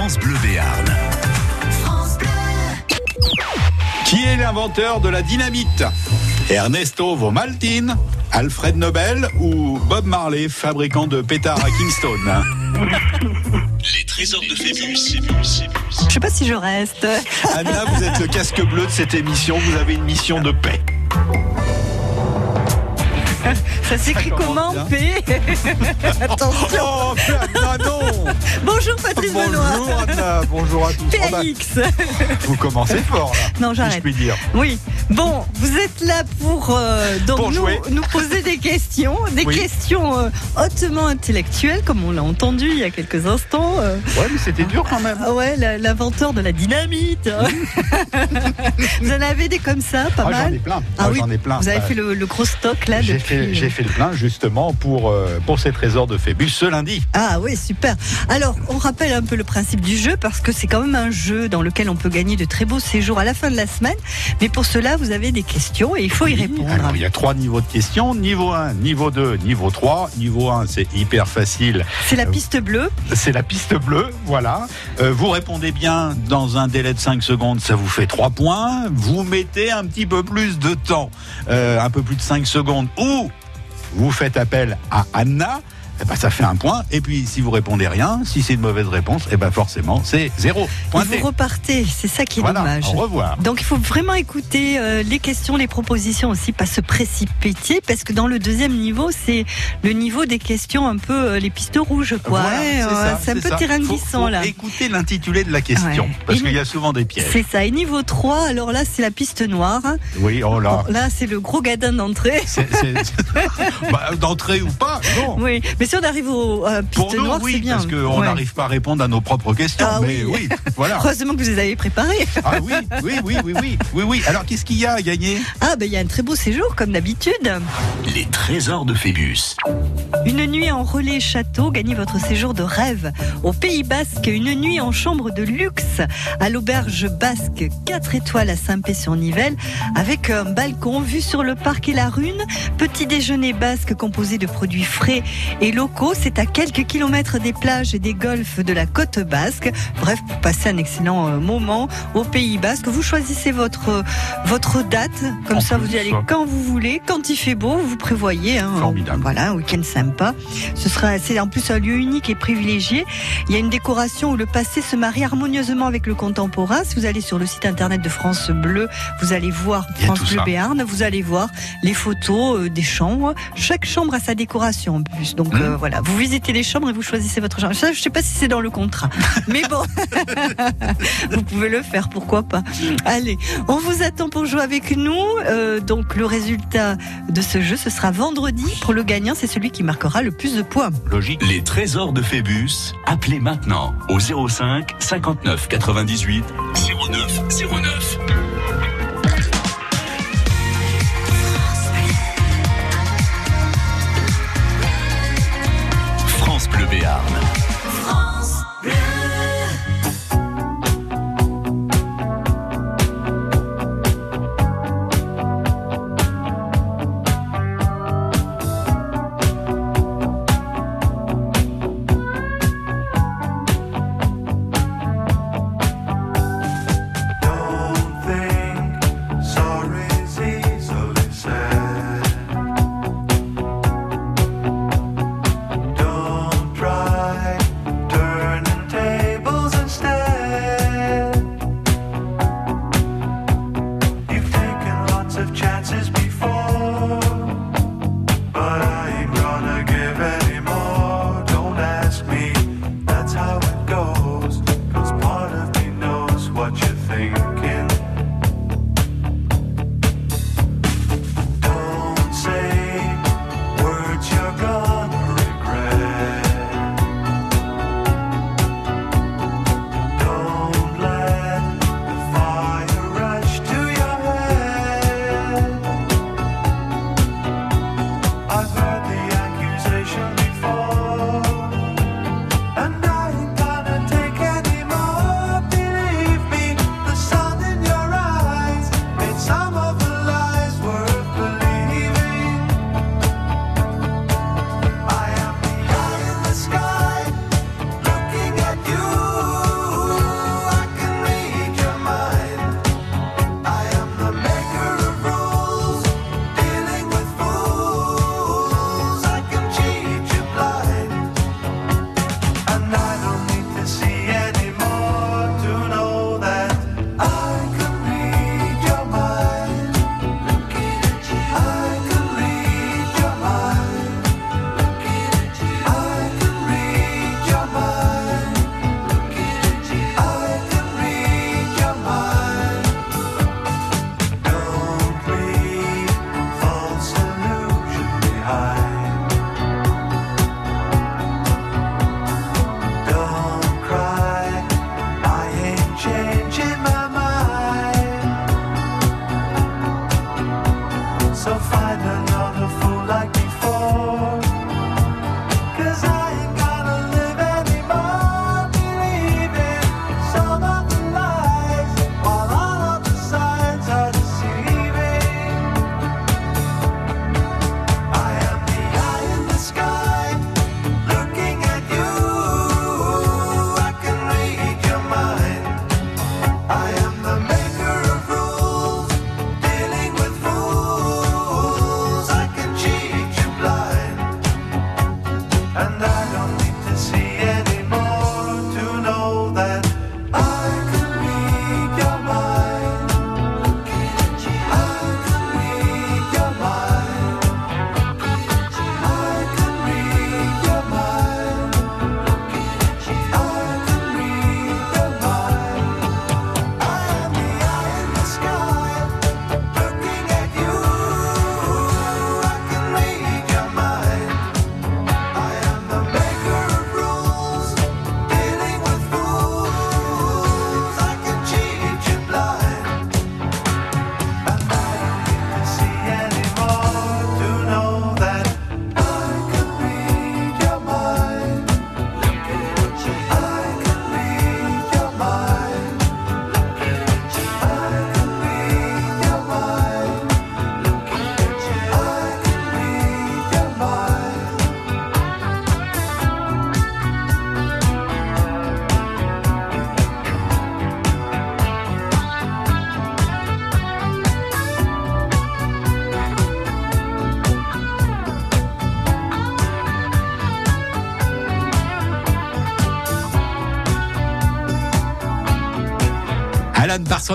France Bleu Béarn. Qui est l'inventeur de la dynamite? Ernesto Vomaltine, Alfred Nobel ou Bob Marley, fabricant de pétards à Kingston? Les trésors de Phébus. Je sais pas si je reste. Anna, vous êtes le casque bleu de cette émission, vous avez une mission de paix. Ça s'écrit comment P Attention. Oh, non Bonjour Patrice Benoît. Bonjour Anna, bonjour à tous. Oh, bah, PAX. vous commencez fort là, Non, si je j'arrête. puis dire. Oui. Bon, vous êtes là pour, euh, donc Pour nous, poser des questions, des Oui. questions euh, hautement intellectuelles, comme on l'a entendu il y a quelques instants. euh, Ouais, mais c'était dur quand même. ah ouais, l'inventeur de la dynamite. vous en avez des comme ça, pas Ah, j'en ai mal. plein. Ah oui, j'en ai plein. Vous avez fait le, le gros stock là J'ai depuis. fait, fait le plein justement pour, euh, pour ces trésors de Phébus ce lundi. Ah oui, super. Alors, on rappelle un peu le principe du jeu parce que c'est quand même un jeu dans lequel on peut gagner de très beaux séjours à la fin de la semaine. Mais pour cela, vous avez des questions et il faut y répondre. Alors, il y a trois niveaux de questions. Niveau 1, niveau 2, niveau 3. Niveau 1, c'est hyper facile. C'est la piste bleue. C'est la piste bleue, voilà. Euh, vous répondez bien dans un délai de 5 secondes, ça vous fait 3 points. Vous mettez un petit peu plus de temps, euh, un peu plus de 5 secondes, ou vous faites appel à Anna. Eh ben, ça fait un point. Et puis, si vous répondez rien, si c'est une mauvaise réponse, et ben forcément, c'est zéro. Et Pointé. vous repartez. C'est ça qui est Voilà, dommage. au revoir. Donc il faut vraiment écouter euh, les questions, les propositions aussi, pas se précipiter, parce que dans le deuxième niveau, c'est le niveau des questions un peu euh, les pistes rouges, quoi. Voilà, c'est ouais, c'est un peu ça. terrain Faut- glissant faut là. Écoutez l'intitulé de la question, Ouais. parce Et qu'il y a souvent des pièges. C'est ça. Et niveau 3, alors là, c'est la piste noire. Oui, oh là. Là, c'est le gros gadin d'entrée. Bah, D'entrée ou pas, non. Oui, mais si on arrive au euh, piste Pour nous, noire, oui, c'est bien. parce qu'on Ouais. n'arrive pas à répondre à nos propres questions. Ah mais oui. oui, voilà. Heureusement que vous les avez préparés. Ah oui, oui, oui, oui, oui, oui, oui. Alors, qu'est-ce qu'il y a à gagner? Ah, ben il y a un très beau séjour, comme d'habitude. Les trésors de Phébus. Une nuit en relais château, gagnez votre séjour de rêve. Au Pays Basque, une nuit en chambre de luxe à l'auberge basque 4 étoiles à Saint-Pé-sur-Nivelle avec un balcon vu sur le parc et la rune. Petit déjeuner basque composé de produits frais et locaux. C'est à quelques kilomètres des plages et des golfs de la côte basque. Bref, pour passer un excellent euh, moment au Pays Basque. Vous choisissez votre, votre date. Comme En ça, vous y allez quand vous voulez. Quand il fait beau, vous prévoyez. hein, Formidable. voilà, un week-end sympa. Ce sera, c'est en plus un lieu unique et privilégié. Il y a une décoration où le passé se marie harmonieusement avec le contemporain. Si vous allez sur le site internet de France Bleu, vous allez voir France Bleu ça. Béarn. Vous allez voir les photos euh, des chambres. Chaque chambre a sa décoration en plus. Donc euh, voilà, vous visitez les chambres et vous choisissez votre chambre. Ça, je sais pas si c'est dans le contrat, mais bon, vous pouvez le faire, pourquoi pas. Allez, on vous attend pour jouer avec nous. Euh, donc le résultat de ce jeu, ce sera vendredi. Pour le gagnant, c'est celui qui marquera le plus de points. Logique. Les trésors de Phébus. Appelez maintenant au 05 59 98 09 09.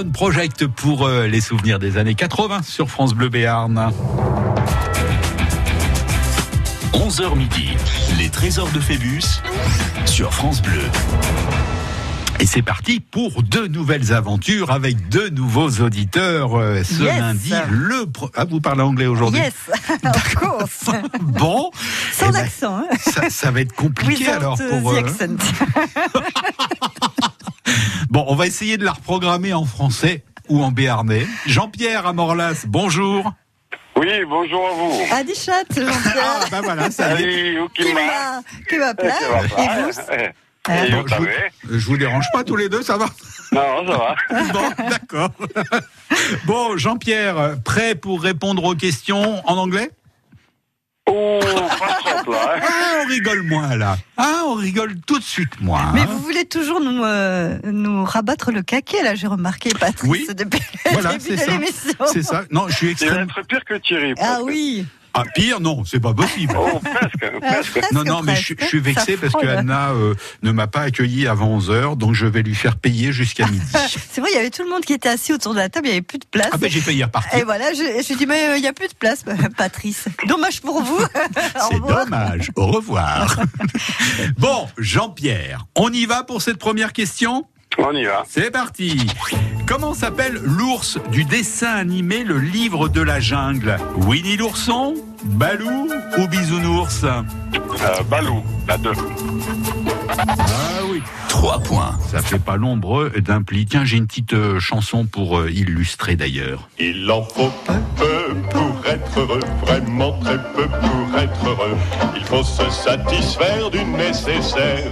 Project pour euh, les souvenirs des années 80 sur France Bleu Béarn. 11h midi, les trésors de Phébus sur France Bleu. Et c'est parti pour deux nouvelles aventures avec deux nouveaux auditeurs euh, ce Yes. lundi. Le pro- ah, vous parlez anglais aujourd'hui? Yes, of course. Bon, Sans Eh ben, accent. Hein. ça, ça va être compliqué Without alors uh, pour. the euh, accent. Bon, on va essayer de la reprogrammer en français ou en béarnais. Jean-Pierre Amorlas, bonjour. Oui, bonjour à vous. Adichat, Ah Jean-Pierre. bah voilà, ça y est. Salut, où qui Qui m'a m'a qui m'a Eh, plat. Et vous hein Et Bon, vous je, vous, je vous dérange pas tous les deux, ça va Non, ça va. Bon, d'accord. Bon, Jean-Pierre, prêt pour répondre aux questions en anglais? Oh, pas hein. Ah, on rigole moins là. Ah, on rigole tout de suite moins. Mais hein. vous voulez toujours nous, euh, nous rabattre le caquet, là, j'ai remarqué, Patrice, Oui. depuis Voilà, le c'est début de ça. l'émission. C'est ça. Non, je suis extrêmement. pire que Thierry. Ah oui. Ah, pire, non, c'est pas possible. Oh, presque, presque. presque, Non, non, mais je, suis vexé parce que. Anna euh, ne m'a pas accueilli avant 11h, donc je vais lui faire payer jusqu'à midi. C'est vrai, il y avait tout le monde qui était assis autour de la table, il n'y avait plus de place. Ah ben j'ai failli Et repartir. voilà, je, je dis, mais euh, il n'y a plus de place, bah, Patrice. Dommage pour vous. Au C'est revoir. dommage. Au revoir. bon, Jean-Pierre, on y va pour cette première question? On y va. C'est parti. Comment s'appelle l'ours du dessin animé Le Livre de la Jungle? Winnie l'ourson? Balou ou Bisounours Euh, Balou, la 2. Ah oui. 3 points. Ça fait pas l'ombre d'un pli. Tiens, j'ai une petite euh, chanson pour euh, illustrer d'ailleurs. Il en faut peu pour être heureux, vraiment très peu pour être heureux. Il faut se satisfaire du nécessaire.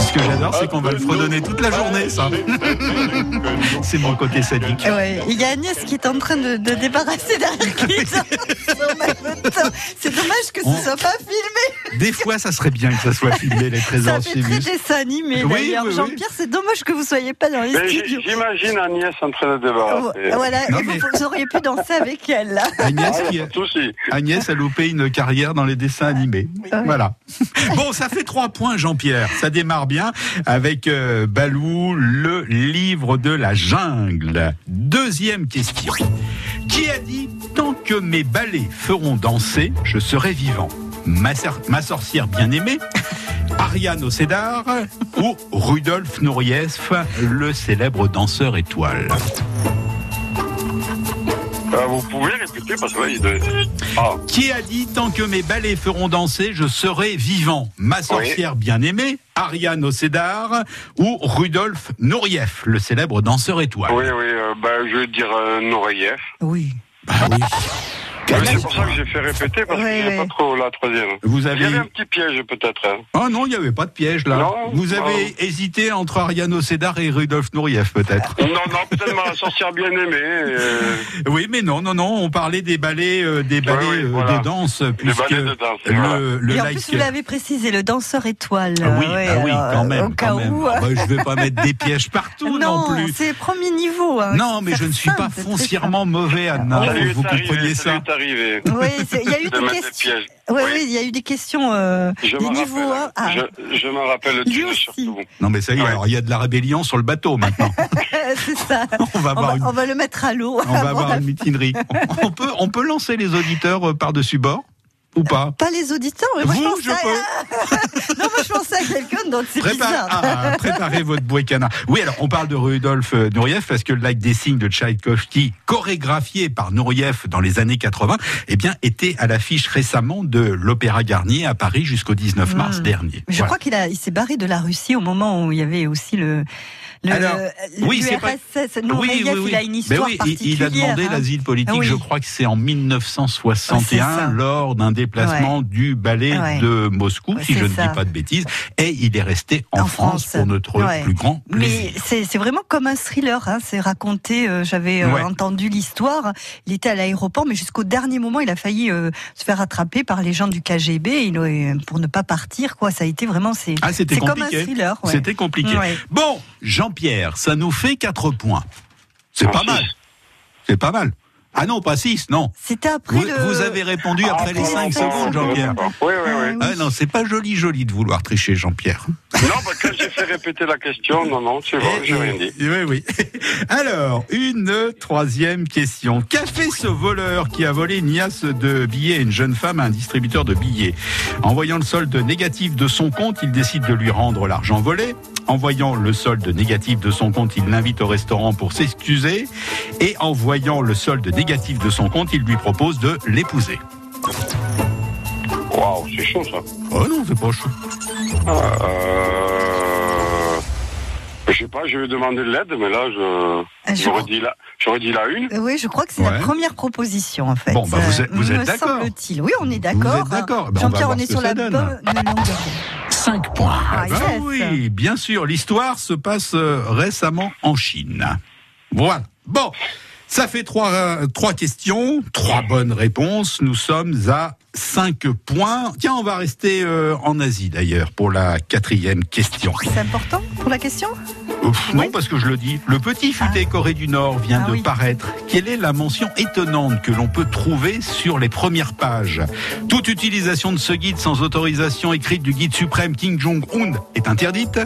Ce que j'adore, c'est qu'on va le fredonner toute la journée, ça. C'est mon côté sadique. Ouais, il y a Agnès qui est en train de, de débarrasser derrière qui. C'est dommage que ce On- soit pas filmé. Des fois, ça serait bien que ça soit filmé, les Ça trésors fait très dessin animé Oui, d'ailleurs. oui, oui. Jean-Pierre, c'est dommage que vous soyez pas dans les Mais studios. J'imagine Agnès en train de débarrasser. Voilà, Non, et vous, mais- vous auriez pu danser avec elle là. Agnès, Ah, qui a. Agnès a loupé une carrière dans les dessins animés. Ouais. Voilà. Bon, ça fait trois points, Jean-Pierre. Ça démarre bien avec euh, Balou, le livre de la jungle. Deuxième question. Qui a dit tant que mes balais feront danser, je serai vivant? Ma, sor- ma sorcière bien-aimée, Ariane Océdar ou Rudolf Nureyev, le célèbre danseur étoile? Pouvez répéter parce que là, il doit- Ah, Qui a dit tant que mes balais feront danser, je serai vivant? Ma sorcière bien-aimée, Ariane Océdar ou Rudolf Nureyev, le célèbre danseur étoile? oui, oui, euh, bah, je vais dire euh, Noreyev. Oui. Bah oui. Ouais, C'est pour ça que j'ai fait répéter parce Oui, que j'ai oui. pas trop la troisième. Vous Il y avait un petit piège peut-être. hein. Oh non, il n'y avait pas de piège là. Non, Vous avez non. hésité entre Ariane Océdar et Rudolf Nureyev peut-être. Non, non, peut-être ma sorcière bien aimée. euh, Oui, mais non, non, non, on parlait des ballets, euh, des ballets oui, euh, voilà. de danse, puisque ballets de danse, le, voilà. le et en like- plus, vous l'avez précisé, le danseur étoile. Ah oui, Ouais, ah oui, alors, quand même, Au cas quand même. où. Ah bah, je vais pas mettre des pièges partout non, non, plus. c'est premier niveau. hein. Non, mais je ne suis pas foncièrement mauvais, Anna. vous compreniez ça arrivé. Oui, il y a eu De des questions. Oui, il y a eu des questions. Euh, Je des m'en niveaux rappelle. 1. Ah, Je, je m'en rappelle aussi. surtout. Non, mais ça y est, Ouais. alors il y a de la rébellion sur le bateau maintenant. c'est ça. on va On va, une, on va le mettre à l'eau. on va avoir une mutinerie. On peut, on peut lancer les auditeurs euh, par-dessus bord ou pas Pas les auditeurs, mais moi Vous, je je à... non, moi je pensais à quelqu'un d'autre, c'est Prépare- ah, préparez votre bouécana. Oui, alors on parle de Rudolf euh, Nureyev parce que le lac des signes de Tchaïkovski, chorégraphié par Nureyev dans les années 80, eh bien, était à l'affiche récemment de l'Opéra Garnier à Paris jusqu'au 19 mars Hmm. dernier. Je Voilà. crois qu'il a, il s'est barré de la Russie au moment où il y avait aussi le. Le Alors, le- oui, c'est pas- l'URSS. Nureyev, il a une Mais histoire oui, particulière. il a demandé hein. l'asile politique, Ah oui. je crois que c'est en Ouais, c'est 1961, ça. lors d'un déplacement du ballet Ouais. de Moscou, Ouais, si je ne dis pas de bêtises, et il est resté en, En France, France. pour notre plus grand Mais plaisir. c'est c'est vraiment comme un thriller. Hein. C'est raconté. euh, J'avais euh, entendu l'histoire. Il était à l'aéroport, mais jusqu'au dernier moment, il a failli euh, se faire attraper par les gens du KGB euh, pour ne pas partir. Quoi, ça a été vraiment. C'est Ah, comme un compliqué. thriller. C'était compliqué. Bon, Jean-Pierre, ça nous fait 4 points. C'est pas mal. C'est pas mal. Ah non, pas 6, non. C'était après Vous, le. vous avez répondu Ah, après les bon, 5 bon, secondes, Jean-Pierre. Oui, oui, oui. Ah non, c'est pas joli, joli de vouloir tricher, Jean-Pierre. Non, bah, quand j'ai fait répéter la question, non, non, c'est bon, j'ai rien dit. Oui, oui. Alors, une troisième question. Qu'a fait ce voleur qui a volé une liasse de billets à une jeune femme à un distributeur de billets? En voyant le solde négatif de son compte, il décide de lui rendre l'argent volé. En voyant le solde négatif de son compte, il l'invite au restaurant pour s'excuser. Et en voyant le solde négatif de son compte, il lui propose de l'épouser. Waouh, c'est chaud, ça. Oh non, c'est pas chaud. Euh... Je sais pas, je vais demander de l'aide, mais là, je... Ah, je- J'aurais dit la... J'aurais dit la une. Euh, Oui, je crois que c'est la première proposition en fait. Bon, bah, vous Euh, êtes- vous êtes me d'accord semble-t-il. Oui, on est d'accord. Vous êtes d'accord Ben, on va Jean-Pierre, on est sur la donne. bonne longueur. 5 points. Ah, Ben oui, bien sûr. L'histoire se passe euh, récemment en Chine. Voilà. Bon, ça fait trois, euh, trois questions, trois bonnes réponses. Nous sommes à 5 points. Tiens, on va rester euh, en Asie d'ailleurs pour la quatrième question. C'est important pour la question? Non, parce que je le dis. Le petit futé Corée du Nord vient Ah de oui. paraître. Quelle est la mention étonnante que l'on peut trouver sur les premières pages? Toute utilisation de ce guide sans autorisation écrite du guide suprême Kim Jong-un est interdite.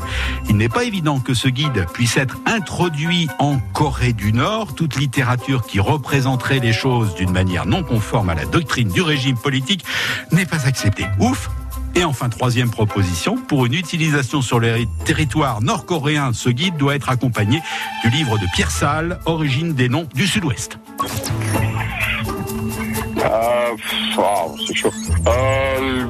Il n'est pas évident que ce guide puisse être introduit en Corée du Nord. Toute littérature qui représenterait les choses d'une manière non conforme à la doctrine du régime politique n'est pas acceptée. Ouf et enfin, troisième proposition, pour une utilisation sur les territoires nord-coréens, ce guide doit être accompagné du livre de Pierre Salle, Origine des noms du Sud-Ouest. Euh... Waouh, c'est chaud. Euh...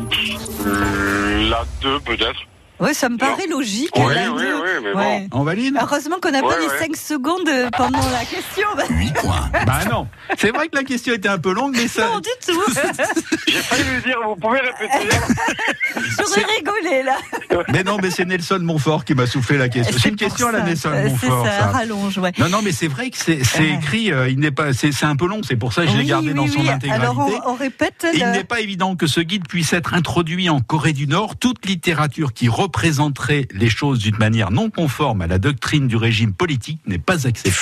La deux, peut-être. Oui, ça me paraît logique. Oui, oui, oui, mais bon. Ouais. On valide Heureusement qu'on n'a pas Ouais, les ouais. 5 secondes pendant la question. Bah, 8 points. Bah non, c'est vrai que la question était un peu longue, mais ça... non, du tout. J'ai failli lui dire, vous pouvez répéter J'aurais rigolé là. Mais non, mais c'est Nelson Montfort qui m'a soufflé la question. C'est une question à la. Nelson Montfort, C'est ça, ça. rallonge, ouais. Non, non, mais c'est vrai que c'est Ah. écrit, euh, il n'est pas, c'est un peu long, c'est pour ça que je l'ai gardé oui, dans son oui. intégralité. Alors on, on répète. Il le- n'est pas évident que ce guide puisse être introduit en Corée du Nord. Toute littérature qui représenterait les choses d'une manière non conforme à la doctrine du régime politique n'est pas acceptée.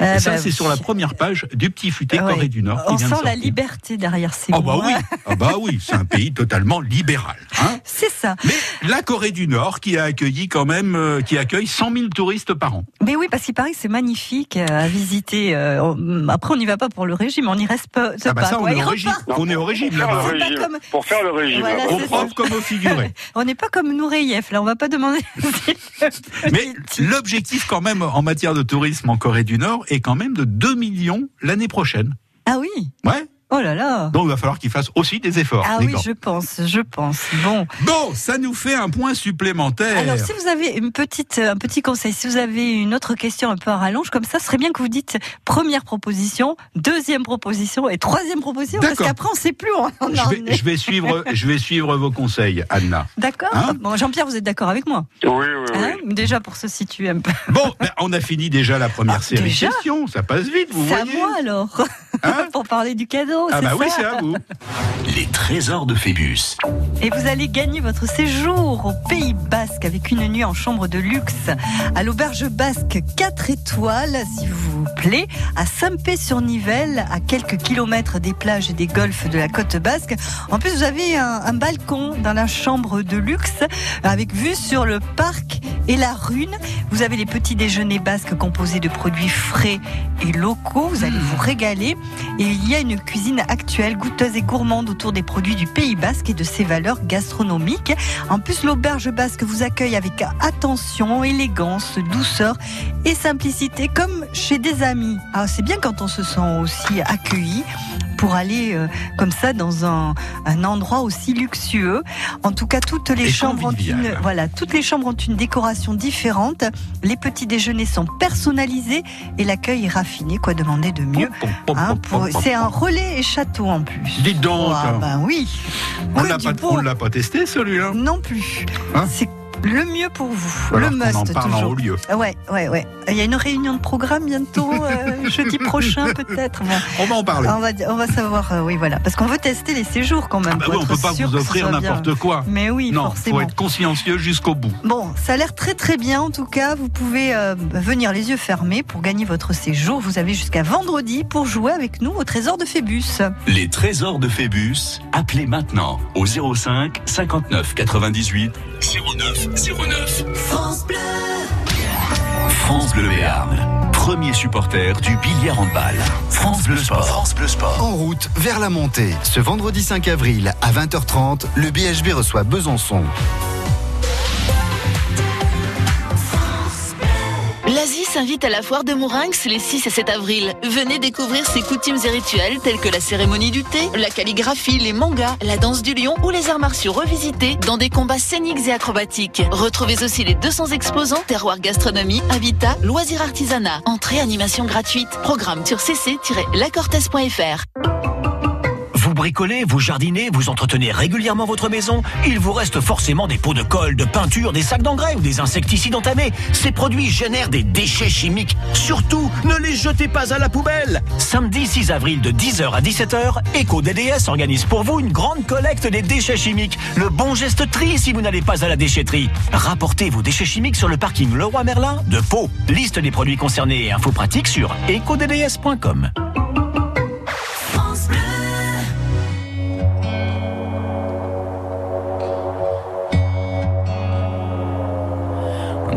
Euh, Et ça, bah, c'est sur la première page du petit futé Ouais. Corée du Nord. qui On vient sent de la liberté derrière ces Ah mots. bah oui, hein. ah bah oui, c'est un pays totalement libéral. Hein C'est ça. Mais la Corée du Nord qui a accueilli quand même, euh, qui accueille 100 000 touristes par an. Mais oui, parce qu'il paraît que c'est magnifique euh, à visiter. euh, on- Après, on n'y va pas pour le régime, on y reste pas. Ah bah pas, ça, on quoi. est régime. On est au régime Pour faire là-bas. Pour faire le régime. Voilà, propre comme au figuré. On n'est pas comme Noureyev, là, on va pas demander. Mais l'objectif quand même en matière de tourisme en Corée du Nord est quand même de 2 millions l'année prochaine. Ah oui? Ouais. Oh là là Donc il va falloir qu'ils fassent aussi des efforts. Ah oui, je pense, je pense. Bon. Bon, ça nous fait un point supplémentaire. Alors, si vous avez une petite, un petit conseil, si vous avez une autre question un peu à rallonge, comme ça, ce serait bien que vous dites première proposition, deuxième proposition et troisième proposition, parce qu'après, on ne sait plus où on en je, vais, est. je vais suivre, je vais suivre vos conseils, Anna. D'accord Hein Bon, Jean-Pierre, vous êtes d'accord avec moi? Oui, oui, oui. Hein? Déjà pour se situer un peu. Bon, ben, on a fini déjà la première Ah, série déjà? de questions. Ça passe vite, vous C'est à voyez. moi alors Hein Pour parler du cadeau, ah bah oui, c'est à vous. Les trésors de Phébus. Et vous allez gagner votre séjour au Pays Basque avec une nuit en chambre de luxe à l'auberge basque 4 étoiles, s'il vous plaît, à Saint-Pé-sur-Nivelle, à quelques kilomètres des plages et des golfs de la côte basque. En plus, vous avez un, un balcon dans la chambre de luxe avec vue sur le parc et la rune. Vous avez les petits déjeuners basques composés de produits frais et locaux. Vous allez vous régaler. Et il y a une cuisine actuelle, goûteuse et gourmande autour des produits du Pays Basque et de ses valeurs gastronomiques. En plus, l'auberge basque vous accueille avec attention, élégance, douceur et simplicité, comme chez des amis. Ah, c'est bien quand on se sent aussi accueilli pour aller euh, comme ça dans un, un endroit aussi luxueux. En tout cas, toutes les chambres ont une, voilà, toutes les chambres ont une décoration différente. Les petits déjeuners sont personnalisés et l'accueil est raffiné. Quoi demander de mieux Hein, pour- C'est un relais et château en plus. Dites donc. Ah ben oui. on l'a pas, testé celui-là? Non plus. Hein? C'est Le mieux pour vous, Alors le must en parle en toujours. haut lieu. Ouais, ouais, ouais. Il y a une réunion de programme bientôt, euh, jeudi prochain peut-être. Bon, On va en parler. on va, on va savoir, euh, oui, voilà, parce qu'on veut tester les séjours quand même. Ah bah oui, on peut pas vous offrir n'importe quoi. Mais oui, non, forcément. faut être consciencieux jusqu'au bout. Bon, ça a l'air très très bien en tout cas. Vous pouvez euh, venir les yeux fermés pour gagner votre séjour. Vous avez jusqu'à vendredi pour jouer avec nous au trésor de Phébus. Les trésors de Phébus, appelez maintenant au 05 59 98 09 09. France Bleu. France Bleu Béarn, premier supporter du billard handball. France Bleu Sport. France Bleu Sport. En route vers la montée. Ce vendredi 5 avril à 20h30, le BHB reçoit Besançon. L'Asie s'invite à la foire de Mourinx les 6 et 7 avril. Venez découvrir ses coutumes et rituels tels que la cérémonie du thé, la calligraphie, les mangas, la danse du lion ou les arts martiaux revisités dans des combats scéniques et acrobatiques. Retrouvez aussi les 200 exposants, terroir gastronomie, habitat, loisirs artisanat. Entrée animation gratuite. Programme sur cc-lacortez.fr. Vous bricolez, vous jardinez, vous entretenez régulièrement votre maison Il vous reste forcément des pots de colle, de peinture, des sacs d'engrais ou des insecticides entamés. Ces produits génèrent des déchets chimiques. Surtout, ne les jetez pas à la poubelle Samedi 6 avril de 10h à 17h, EcoDDS organise pour vous une grande collecte des déchets chimiques. Le bon geste tri si vous n'allez pas à la déchetterie. Rapportez vos déchets chimiques sur le parking Leroy Merlin de Pau. Liste des produits concernés et infos pratiques sur ecodds.com.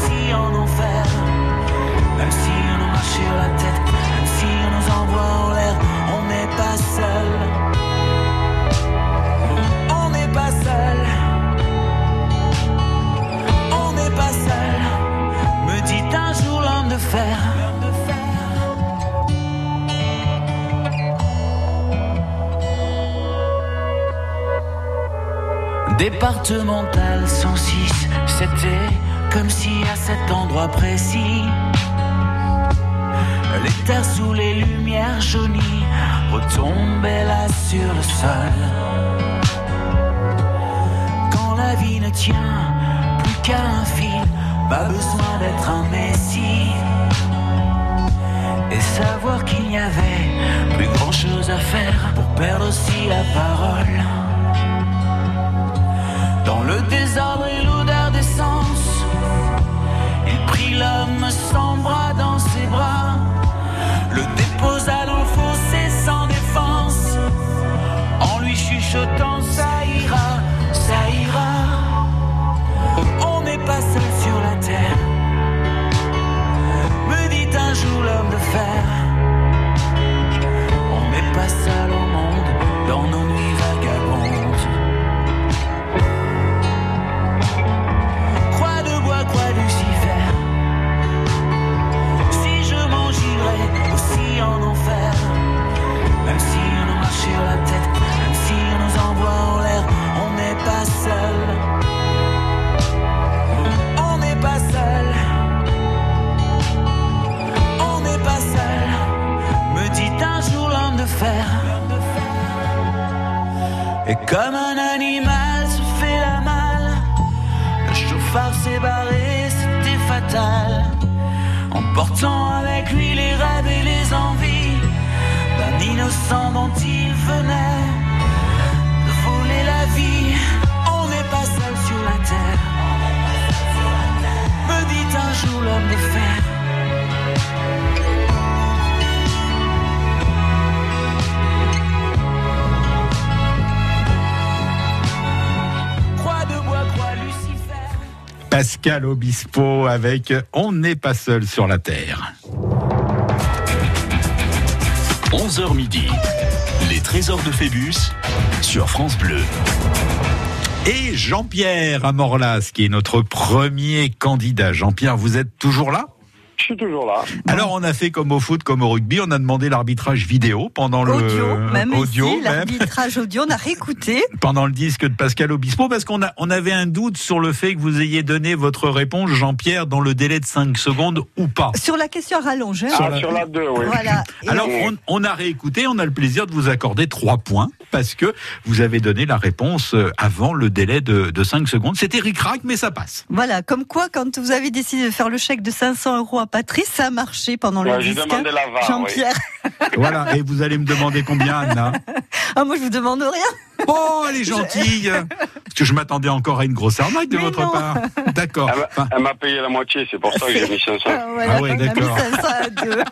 aussi en enfer, même si on nous marche sur la tête, même si on nous envoie en l'air, on n'est pas seul. On n'est pas seul. On n'est pas seul. Me dit un jour l'homme de fer. Départemental 106, c'était comme si à cet endroit précis, terres sous les lumières jaunies retombaient là sur le sol. Quand la vie ne tient plus qu'à un fil, pas besoin d'être un messie. Et savoir qu'il n'y avait plus grand chose à faire pour perdre aussi la parole. Dans le désordre l'homme sans bras dans ses bras, le déposa dans le fossé sans défense, en lui chuchotant ça ira, ça ira. On n'est pas seul sur la terre, me dit un jour l'homme de fer. On n'est pas seul au monde dans nos nuits aussi en enfer, même si on nous marche sur la tête, même si on nous envoie en l'air, on n'est pas seul. On n'est pas seul. On n'est pas seul. Me dit un jour l'homme de fer. Et comme un animal se fait la malle. Le chauffard s'est barré, c'était fatal. Emportant avec innocent dont il venait de voler la vie. On n'est pas seul sur la terre. Me dit un jour l'homme de fer. Croix de bois, croix Lucifer. Pascal Obispo avec On n'est pas seul sur la Terre. 11h midi. Les trésors de Phébus sur France Bleu. Et Jean-Pierre Amorlas, qui est notre premier candidat. Jean-Pierre, vous êtes toujours là? Je suis toujours là. Alors on a fait comme au foot, comme au rugby, on a demandé l'arbitrage vidéo pendant le Audio, même audio, ici, même. l'arbitrage audio, on a réécouté. pendant le disque de Pascal Obispo parce qu'on a on avait un doute sur le fait que vous ayez donné votre réponse Jean-Pierre dans le délai de 5 secondes ou pas. Sur la question rallonge. hein. Ah, sur la 2, oui. Voilà. Alors on, on a réécouté, on a le plaisir de vous accorder 3 points parce que vous avez donné la réponse euh, avant le délai de, de 5 secondes. C'était ric-rac mais ça passe. Voilà, comme quoi, quand vous avez décidé de faire le chèque de 500 euros à Patrice, ça a marché pendant le Ouais, j'ai disque. VAR, Jean-Pierre, Voilà, et vous allez me demander combien Anna? Ah, moi je vous demande rien. Oh, elle est gentille Parce que je m'attendais encore à une grosse arnaque de Mais votre non. part. D'accord. Elle m'a- Enfin, Elle m'a payé la moitié, c'est pour ça que j'ai mis 500. Ah, voilà, Ah ouais, on a mis d'accord. 500 à deux.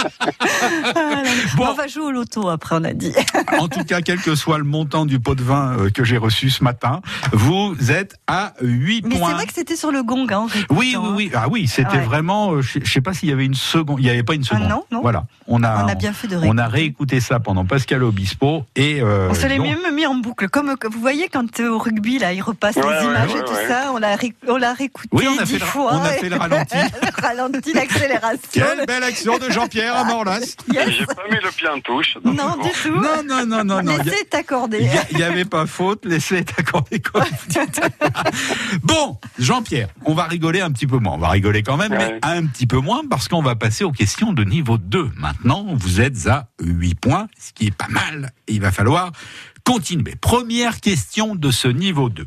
Ah, là, là. Bon. On va jouer au loto après, on a dit. En tout cas, quel que soit le montant du pot de vin euh, que j'ai reçu ce matin, vous êtes à 8 Mais c'est points. vrai que c'était sur le gong. Hein, en Oui, réécoutant, oui, hein. oui. Ah oui, c'était Ouais. vraiment. euh, Je je sais pas s'il y avait une seconde. Il n'y avait pas une seconde. Ah non, non. Voilà. On a. On a bien fait de On réécouter. a réécouté ça pendant Pascal Obispo et. euh, On se l'est même mis en boucle. Comme vous voyez, quand euh, au rugby, là, ils repassent Ouais, les ouais, images ouais, et tout ouais. ça, on l'a ré- on l'a réécouté Oui, on a dix fait le- fois. on a fait le ralenti. le ralenti, l'accélération. Quelle belle action de Jean-Pierre à Morlas. Yes. J'ai pas mis le pied en touche. Non, bon. du tout. Non, non, non, non, non. Il Laissez t'accorder. Il n'y avait pas faute, laissez être accordé comme vous dites. Bon, Jean-Pierre, on va rigoler un petit peu moins. On va rigoler quand même, mais un petit peu moins parce qu'on va passer aux questions de niveau 2. Maintenant, vous êtes à 8 points, ce qui est pas mal. Il va falloir continuer. Première question de ce niveau 2.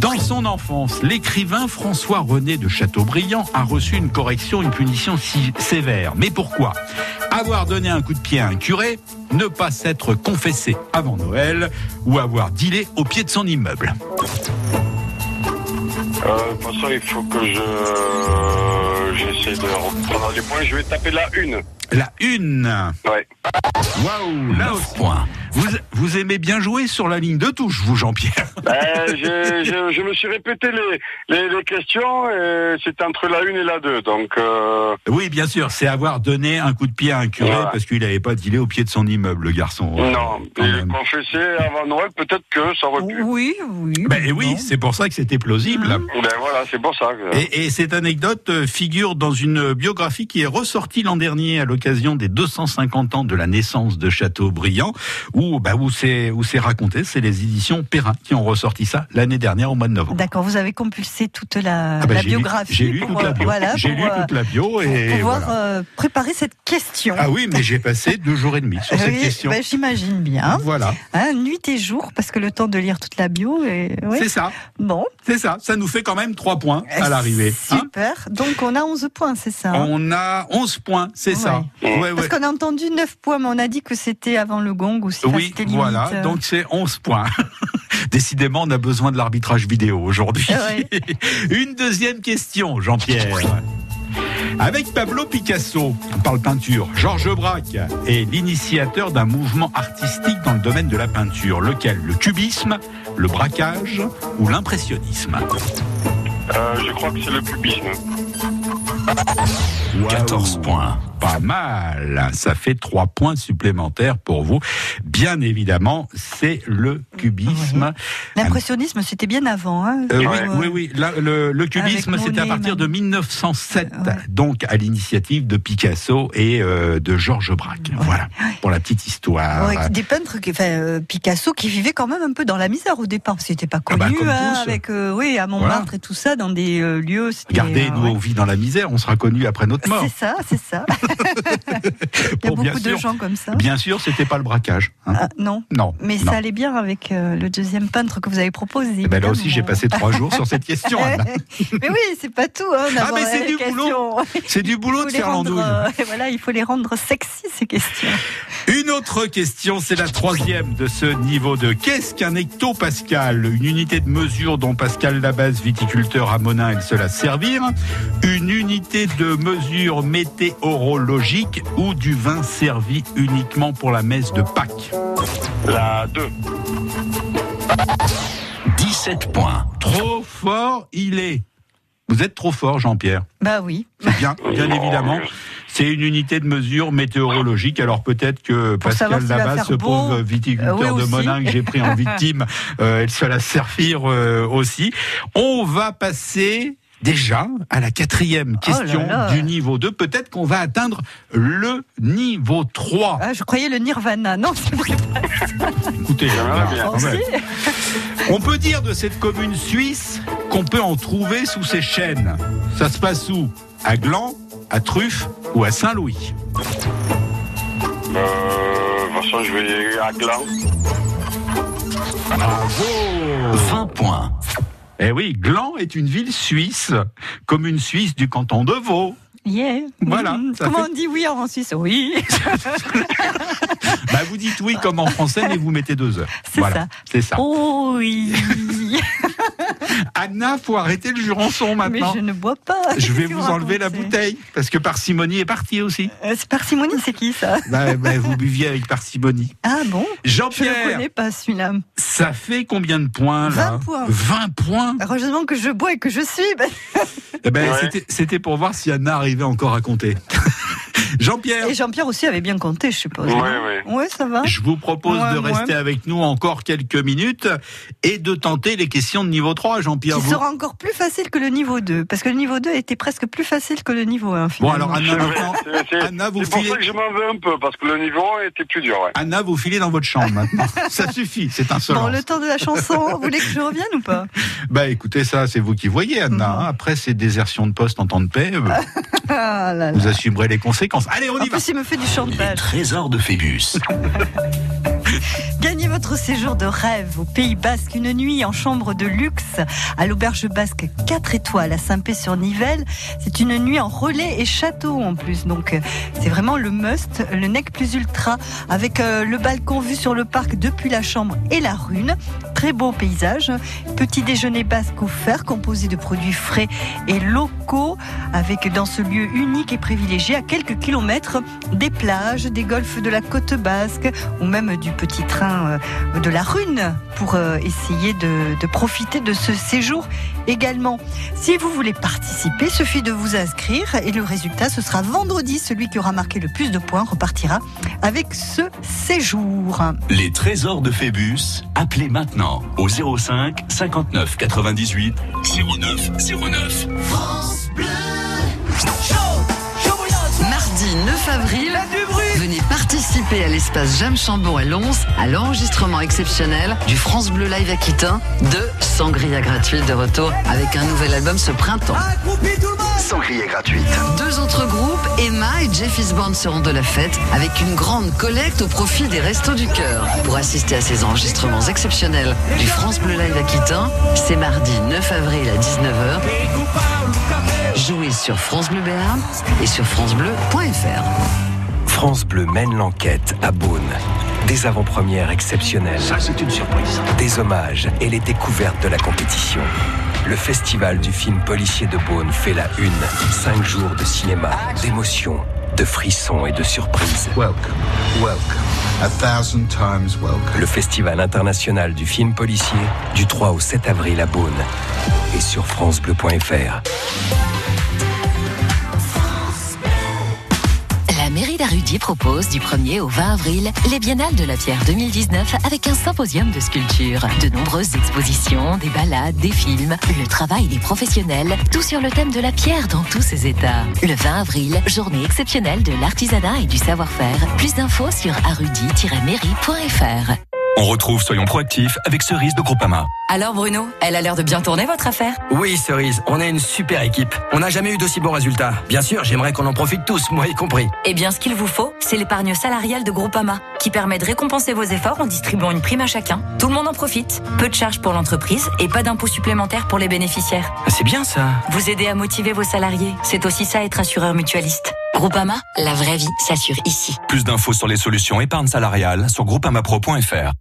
Dans son enfance, l'écrivain François-René de Chateaubriand a reçu une correction, une punition si sévère. Mais pourquoi? Avoir donné un coup de pied à un curé, ne pas s'être confessé avant Noël ou avoir dealé au pied de son immeuble. Euh, toute façon, il faut que je. J'essaie de reprendre les points. Je vais taper la une. La une. Ouais. Waouh, là 9 aussi. points. Vous, vous aimez bien jouer sur la ligne de touche, vous, Jean-Pierre Ben, je, je, je me suis répété les, les, les questions et c'était entre la une et la deux. Donc, euh, Oui, bien sûr, c'est avoir donné un coup de pied à un curé Voilà. parce qu'il n'avait pas dealé au pied de son immeuble, le garçon. non. Et même. confessé avant Noël, peut-être que ça aurait pu. Oui, oui. Ben oui, c'est pour ça que c'était plausible. Mmh. Ben voilà, c'est pour ça que. Et, et cette anecdote euh, figure dans une biographie qui est ressortie l'an dernier à l'occasion des 250 ans de la naissance de Chateaubriand, où, bah, où c'est raconté. C'est les éditions Perrin qui ont ressorti ça l'année dernière au mois de novembre. D'accord, vous avez compulsé toute la, Ah bah, la biographie. J'ai lu toute la bio. Voilà, j'ai pour, lu toute la bio pour et pouvoir voilà. euh, préparer cette question. Ah oui, mais j'ai passé deux jours et demi sur cette Oui, question. bah, J'imagine bien. Voilà, Hein, nuit et jour, parce que le temps de lire toute la bio. Et... oui. c'est ça, Bon, c'est ça. Ça nous fait quand même trois points à l'arrivée. hein. Super. Donc on a 11 points, c'est ça hein? On a 11 points, c'est ça. Ouais. Ouais, Parce qu'on a entendu 9 points, mais on a dit que c'était avant le gong aussi. enfin, Oui, c'était limite, voilà, euh, donc c'est 11 points. Décidément, on a besoin de l'arbitrage vidéo aujourd'hui. Ouais. Une deuxième question, Jean-Pierre. Avec Pablo Picasso, on parle peinture, Georges Braque est l'initiateur d'un mouvement artistique dans le domaine de la peinture. Lequel? Le cubisme, le braquage ou l'impressionnisme? Euh, je crois que c'est le cubisme. 14 Waouh. points. Pas mal. Ça fait trois points supplémentaires pour vous. Bien évidemment, c'est le cubisme. L'impressionnisme, c'était bien avant. Hein, Euh, oui, euh, oui, oui. Le, le cubisme, c'était à partir de même. 1907, Ouais. donc à l'initiative de Picasso et euh, de Georges Braque. Voilà, pour la petite histoire. Ouais, des peintres, qui, enfin, euh, Picasso, qui vivait quand même un peu dans la misère au départ, parce qu'il n'était pas Ah bah, connu, hein, avec, euh, oui, à Montmartre et tout ça, dans des euh, lieux. c'était, Regardez, euh, nous, ouais. on vit dans la misère, on sera connus après notre mort. C'est ça, c'est ça. Il y a Bon, beaucoup de sûr. gens comme ça. Bien sûr, c'était pas le braquage. hein. Ah, non. Non. Mais non. Ça allait bien avec euh, le deuxième peintre que vous avez proposé. Eh ben là aussi, j'ai passé trois jours sur cette question. Anna. mais oui, c'est pas tout. Hein, Ah, mais c'est du boulot. C'est du boulot Il de faire rendre, euh, voilà, il faut les rendre sexy ces questions. Une autre question, c'est la troisième de ce niveau de Qu'est-ce qu'un hectopascal Une unité de mesure dont Pascal Labase, viticulteur à Monin, elle se la servir. Une unité de mesure météorologique ou du vin servi uniquement pour la messe de Pâques. La 2. 17 points. Trop fort, il est. Vous êtes trop fort, Jean-Pierre. Bah oui. C'est bien, bien évidemment. C'est une unité de mesure météorologique. Alors peut-être que Pour Pascal savoir s'il va Labas, faire ce beau. pauvre viticulteur Euh, oui, de. Monin que j'ai pris en victime, euh, elle se la servir euh, aussi. On va passer déjà à la quatrième Oh là question là. du niveau 2. Peut-être qu'on va atteindre le niveau 3. Ah, je croyais le Nirvana. Non, c'est vrai. Écoutez, J'aimerais là, bien. quand Aussi. même. on peut dire de cette commune suisse qu'on peut en trouver sous ses chaînes. Ça se passe où? À Gland, à Truffe ou à Saint-Louis? Euh, de toute façon, je vais à Gland. Bravo 20 points. Eh oui, Gland est une ville suisse, commune suisse du canton de Vaud. Yeah. Voilà, Mm. Comment fait- on dit oui en Suisse Oui. Bah, vous dites oui comme en français, mais vous mettez deux heures. C'est voilà, ça. C'est ça. Oh oui. Anna, faut arrêter le jurançon Mais maintenant. je ne bois pas. Je vais vous enlever la bouteille, parce que parcimonie est partie aussi. Euh, C'est parcimonie, c'est qui ça? Bah, bah, vous buviez avec parcimonie. Ah bon? Je ne Jean-Pierre, connais pas celui-là. ça fait combien de points là? 20 points. 20 points? Heureusement que je bois et que je suis. bah, Ouais. c'était- C'était pour voir si Anna arrivait encore à compter. Jean-Pierre, Et Jean-Pierre aussi avait bien compté, je suppose. Non ouais. Ouais, ça va. je vous propose Ouais, de ouais. rester avec nous encore quelques minutes et de tenter les questions de niveau 3, Jean-Pierre. Vous- sera encore plus facile que le niveau 2. Parce que le niveau 2 était presque plus facile que le niveau 1. Bon, Finalement. alors Anna, maintenant, Anna, vous C'est pour filez, ça que je m'en veux un peu, parce que le niveau 1 était plus dur. Ouais. Anna, vous filez dans votre chambre maintenant. ça suffit, c'est insolent. Bon, le temps de la chanson, vous voulez que je revienne ou pas? Bah écoutez, ça, c'est vous qui voyez, Anna. Hein. Après, c'est désertion de poste en temps de paix. euh, Ah là là. vous assumerez les conséquences. Allez, on En y va. plus, il me fait du Les chantage. trésors de Phébus. Gagnez votre séjour de rêve au Pays Basque, une nuit en chambre de luxe à l'auberge basque 4 étoiles à Saint-Pé-sur-Nivelle. C'est une nuit en relais et château en plus, donc euh, c'est vraiment le must, le nec plus ultra, avec euh, le balcon vu sur le parc depuis la chambre et la rune. Très beau paysage. Petit déjeuner basque offert, composé de produits frais et locaux, avec dans ce lieu unique et privilégié à quelques kilomètres des plages, des golfs de la côte basque ou même du petit train euh, de la Rune pour euh, essayer de, de profiter de ce séjour également. Si vous voulez participer, suffit de vous inscrire et le résultat ce sera vendredi. Celui qui aura marqué le plus de points repartira avec ce séjour. Les trésors de Phébus. Appelez maintenant au 05 59 98 09 09. Mardi 9 avril, venez participer à l'espace Jam Chambon à Lons à l'enregistrement exceptionnel du France Bleu Live Aquitain de Sangria gratuite de retour avec un nouvel album ce printemps. Sangria gratuite. Deux autres groupes, Emma et Jeffy's Band seront de la fête avec une grande collecte au profit des Restos du Cœur. Pour assister à ces enregistrements exceptionnels du France Bleu Live Aquitain, c'est mardi 9 avril à 19h. Jouez sur France Bleu Béarn et sur francebleu.fr. France Bleu mène l'enquête à Beaune. Des avant-premières exceptionnelles. Ça, c'est une surprise. Des hommages et les découvertes de la compétition. Le festival du film policier de Beaune fait la une. Cinq jours de cinéma, d'émotions, de frissons et de surprises. Welcome, welcome, a thousand times welcome. Le festival international du film policier du 3 au 7 avril à Beaune et sur francebleu.fr. mairie d'Arudy propose du 1er au 20 avril les Biennales de la Pierre 2019 avec un symposium de sculpture, de nombreuses expositions, des balades, des films, le travail des professionnels, tout sur le thème de la pierre dans tous ses états. Le 20 avril, journée exceptionnelle de l'artisanat et du savoir-faire. Plus d'infos sur arudy-mairie.fr. On retrouve Soyons proactifs avec Cerise de Groupama. Alors Bruno, elle a l'air de bien tourner votre affaire? Oui, Cerise, on est une super équipe. On n'a jamais eu d'aussi bons résultats. Bien sûr, j'aimerais qu'on en profite tous, moi y compris. Eh bien, ce qu'il vous faut, c'est l'épargne salariale de Groupama, qui permet de récompenser vos efforts en distribuant une prime à chacun. Tout le monde en profite. Peu de charges pour l'entreprise et pas d'impôts supplémentaires pour les bénéficiaires. C'est bien ça. Vous aider à motiver vos salariés, c'est aussi ça être assureur mutualiste. Groupama, la vraie vie s'assure ici. Plus d'infos sur les solutions épargne salariale sur groupamapro.fr.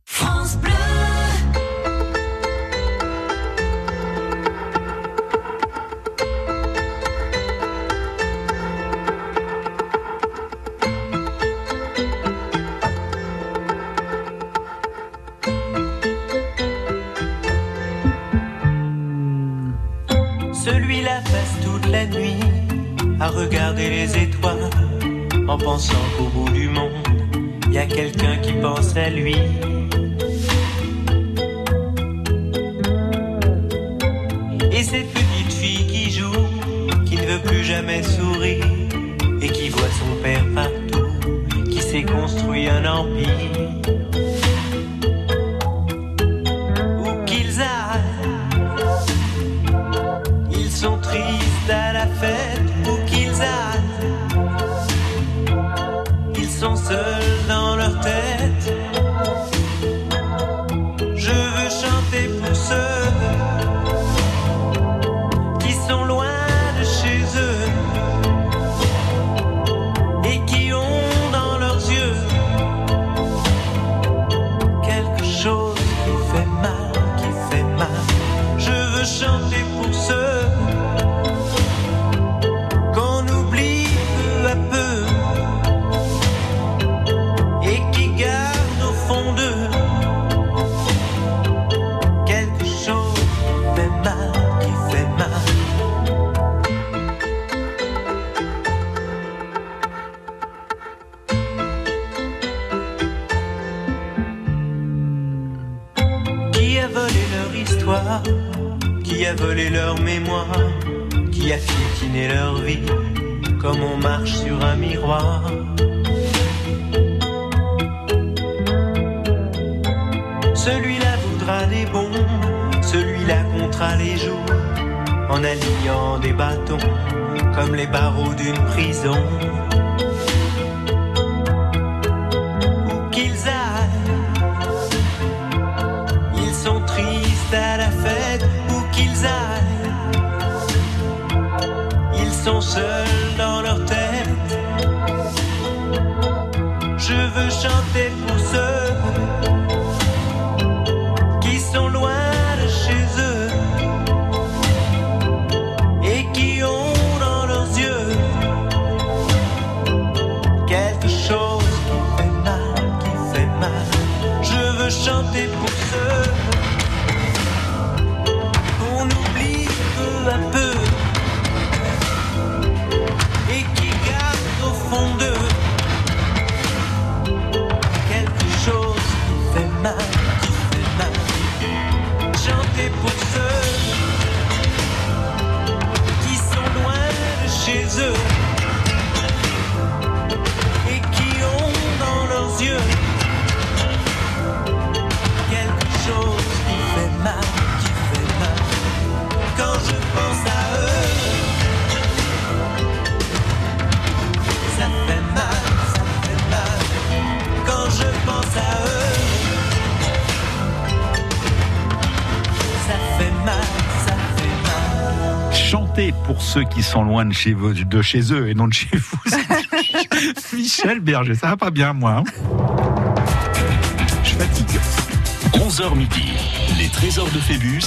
Celui-là passe toute la nuit à regarder les étoiles en pensant qu'au bout du monde, il y a quelqu'un qui pense à lui. Et cette petite fille qui joue, qui ne veut plus jamais sourire et qui voit son père partout, qui s'est construit un empire. A volé leur mémoire Qui a piétiné leur vie Comme on marche sur un miroir. Celui-là voudra des bombes Celui-là comptera les jours En alignant des bâtons Comme les barreaux d'une prison seuls dans leur tête. Je veux chanter pour pour ceux qui sont loin de chez, vous- de chez eux et non de chez vous. Michel Berger, ça va pas bien, moi. hein? 11h midi, les trésors de Phébus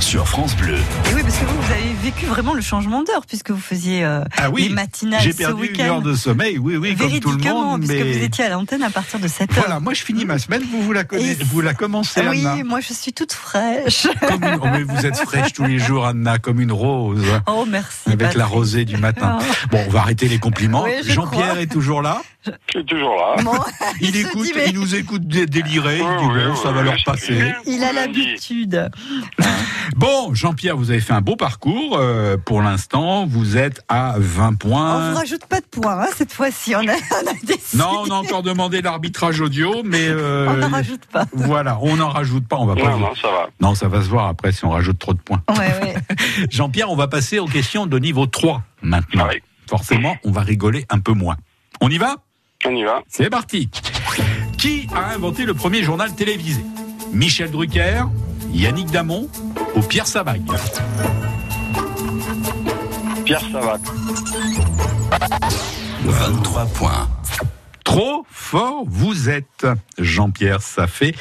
sur France Bleu. Et oui, parce que vous, vous avez vécu vraiment le changement d'heure puisque vous faisiez euh, Ah oui, les matinales j'ai ce perdu une week-end. heure de sommeil, oui, oui, comme tout le Véridiquement, monde. puisque mais vous étiez à l'antenne à partir de 7 heures. Voilà, moi je finis ma semaine, vous, vous la connaissez, Et- vous la commencez, oui, Anna. moi je suis toute fraîche. Comme une- oh, mais vous êtes fraîche tous les jours, Anna, comme une rose. Oh, merci. Avec la Patrick. rosée du matin. Oh. Bon, on va arrêter les compliments. Oui, je Jean-Pierre crois. est toujours là. Je suis toujours là. Bon, Il, se écoute, dit, mais il nous écoute dé- délirer. Il dit Oui, bon, oui, ça va oui, leur oui, passer. Il a l'habitude. Bon, Jean-Pierre, vous avez fait un beau parcours. euh, pour l'instant, vous êtes à 20 On points. ne rajoute pas de points hein, cette fois-ci. On a, on a décidé. Non, on a encore demandé l'arbitrage audio, mais euh, On n'en rajoute pas. Voilà, on n'en rajoute pas. On va pas. Non, non, ça va. Non, ça va se voir après si on rajoute trop de points. Ouais, ouais. Jean-Pierre, on va passer aux questions de niveau 3 maintenant. Forcément, on va rigoler un peu moins. On y va? On y va. C'est parti. Qui a inventé le premier journal télévisé? Michel Drucker, Yannick Damon ou Pierre Sabag Pierre Savac. 23 points. Trop fort vous êtes, Jean-Pierre. Ça fait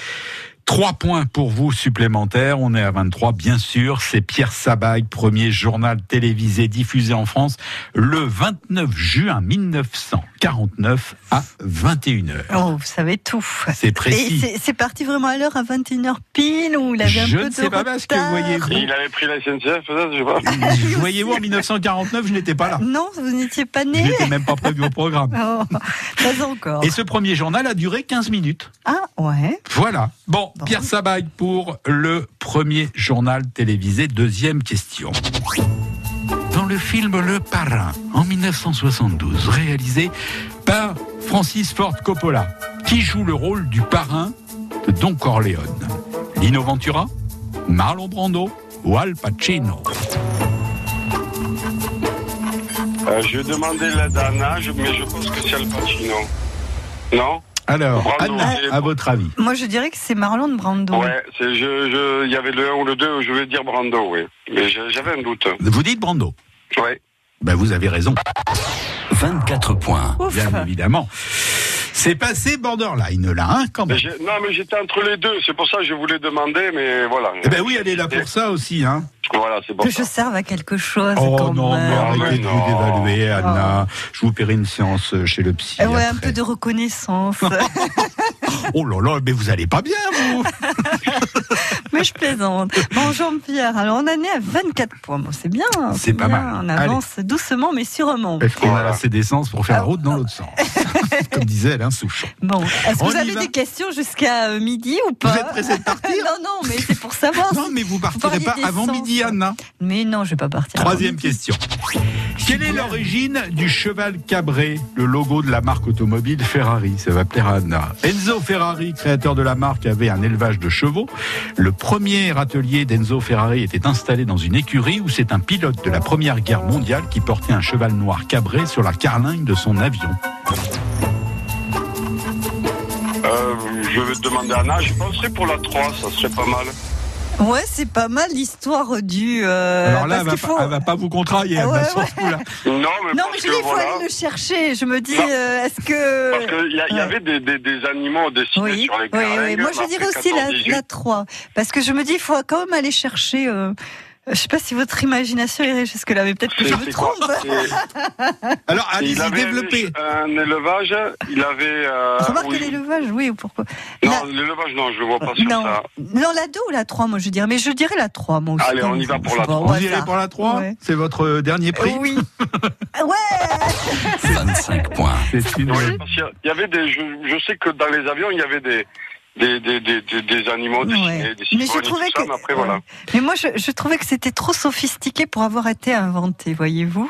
3 points pour vous supplémentaires. On est à 23, bien sûr. C'est Pierre Sabag, premier journal télévisé diffusé en France le 29 juin 1949 à 21h. Oh, vous savez tout. C'est précis. Et c'est- parti vraiment à l'heure à 21h pile ou il avait un Je peu ne de sais pas parce que retard voyez-vous. Il avait pris la SNCF, peut-être, je sais pas. Voyez-vous, en 1949, je n'étais pas là. Non, vous n'étiez pas Je né. n'étais même pas prévu au programme. Oh, pas encore. Et ce premier journal a duré 15 minutes. Ah, ouais. Voilà. Bon, Pierre Sabag pour le premier journal télévisé. Deuxième question. Dans le film Le Parrain, en 1972, réalisé par Francis Ford Coppola, qui joue le rôle du parrain de Don Corleone Lino Ventura, Marlon Brando ou Al Pacino? Euh, je vais demander l'aide à Anna, je- mais je pense que c'est Al Pacino. Non? Alors, Brando, Anna, à votre avis Moi, je dirais que c'est Marlon Brando. Ouais, c'est, je, je, il y avait le 1 ou le 2, je vais dire Brando, oui. Mais j'avais un doute. Vous dites Brando Ouais. Ben, vous avez raison. 24 points. Bien évidemment. C'est passé borderline là, hein, quand même. non, mais j'étais entre les deux, c'est pour ça que je voulais demander, mais voilà. Eh ben oui, elle est là pour ça aussi, hein. Voilà, c'est pour Que ça. je serve à quelque chose. Oh quand non, même. mais arrêtez de vous dévaluer, Anna. Je vous paierai une séance chez le psy. Ouais, un peu de reconnaissance. Oh là là, mais vous allez pas bien, vous Mais je plaisante. Bon, Jean-Pierre, alors on en est à 24 points. Bon, c'est bien. C'est pas bien. mal. On avance doucement, mais sûrement. Est-ce qu'on a assez d'essence pour faire la route dans l'autre sens Comme disait Alain Souchon. Bon, est-ce que vous avez des questions jusqu'à euh, midi ou pas Vous êtes pressé de partir Non, non, mais c'est pour savoir. Non, mais vous partirez pas avant midi, Anna. Mais non, je vais pas partir. Troisième question. Quelle est l'origine du cheval cabré, le logo de la marque automobile Ferrari? Ça va plaire à Anna. Enzo Ferrari, créateur de la marque, avait un élevage de chevaux. Le premier atelier d'Enzo Ferrari était installé dans une écurie où c'est un pilote de la Première Guerre mondiale qui portait un cheval noir cabré sur la carlingue de son avion. Euh, je vais te demander à Anna, je penserais pour la 3, ça serait pas mal. Ouais, c'est pas mal l'histoire du. euh, Alors là, parce elle va, qu'il pas, faut- elle va pas vous contrarier, Ouais, sur ouais. ce coup-là. Non, mais Non, mais parce je dis, que il faut aller le chercher. Je me dis, euh, est-ce que. Parce qu'il y, y avait des, des, des animaux dessinés Oui, sur les oui, carlingues, oui. Moi, je dirais aussi la, 14-18. la 3. Parce que je me dis, il faut quand même aller chercher. euh, je sais pas si votre imagination irait jusque-là, mais peut-être que je me trompe. Alors, il allez-y, avait développez. un élevage, il avait... euh, Remarque oui. l'élevage, oui, ou pourquoi Non, l'élevage, non, je le vois pas sur Non. ça. Non, la 2 ou la 3, moi je dirais. Mais je dirais la 3, moi aussi. Allez, on y va pour la Bon, 3. au Vous irez pour la 3 Ouais. C'est votre euh, dernier prix Oui. ouais 25 points. Il y avait des... Je, je sais que dans les avions, il y avait des... Des, des, des, des, des animaux dessinés, Ouais. des Mais je trouvais ça, que. mais après, voilà. ouais. Mais moi, je, je trouvais que c'était trop sophistiqué pour avoir été inventé, voyez-vous.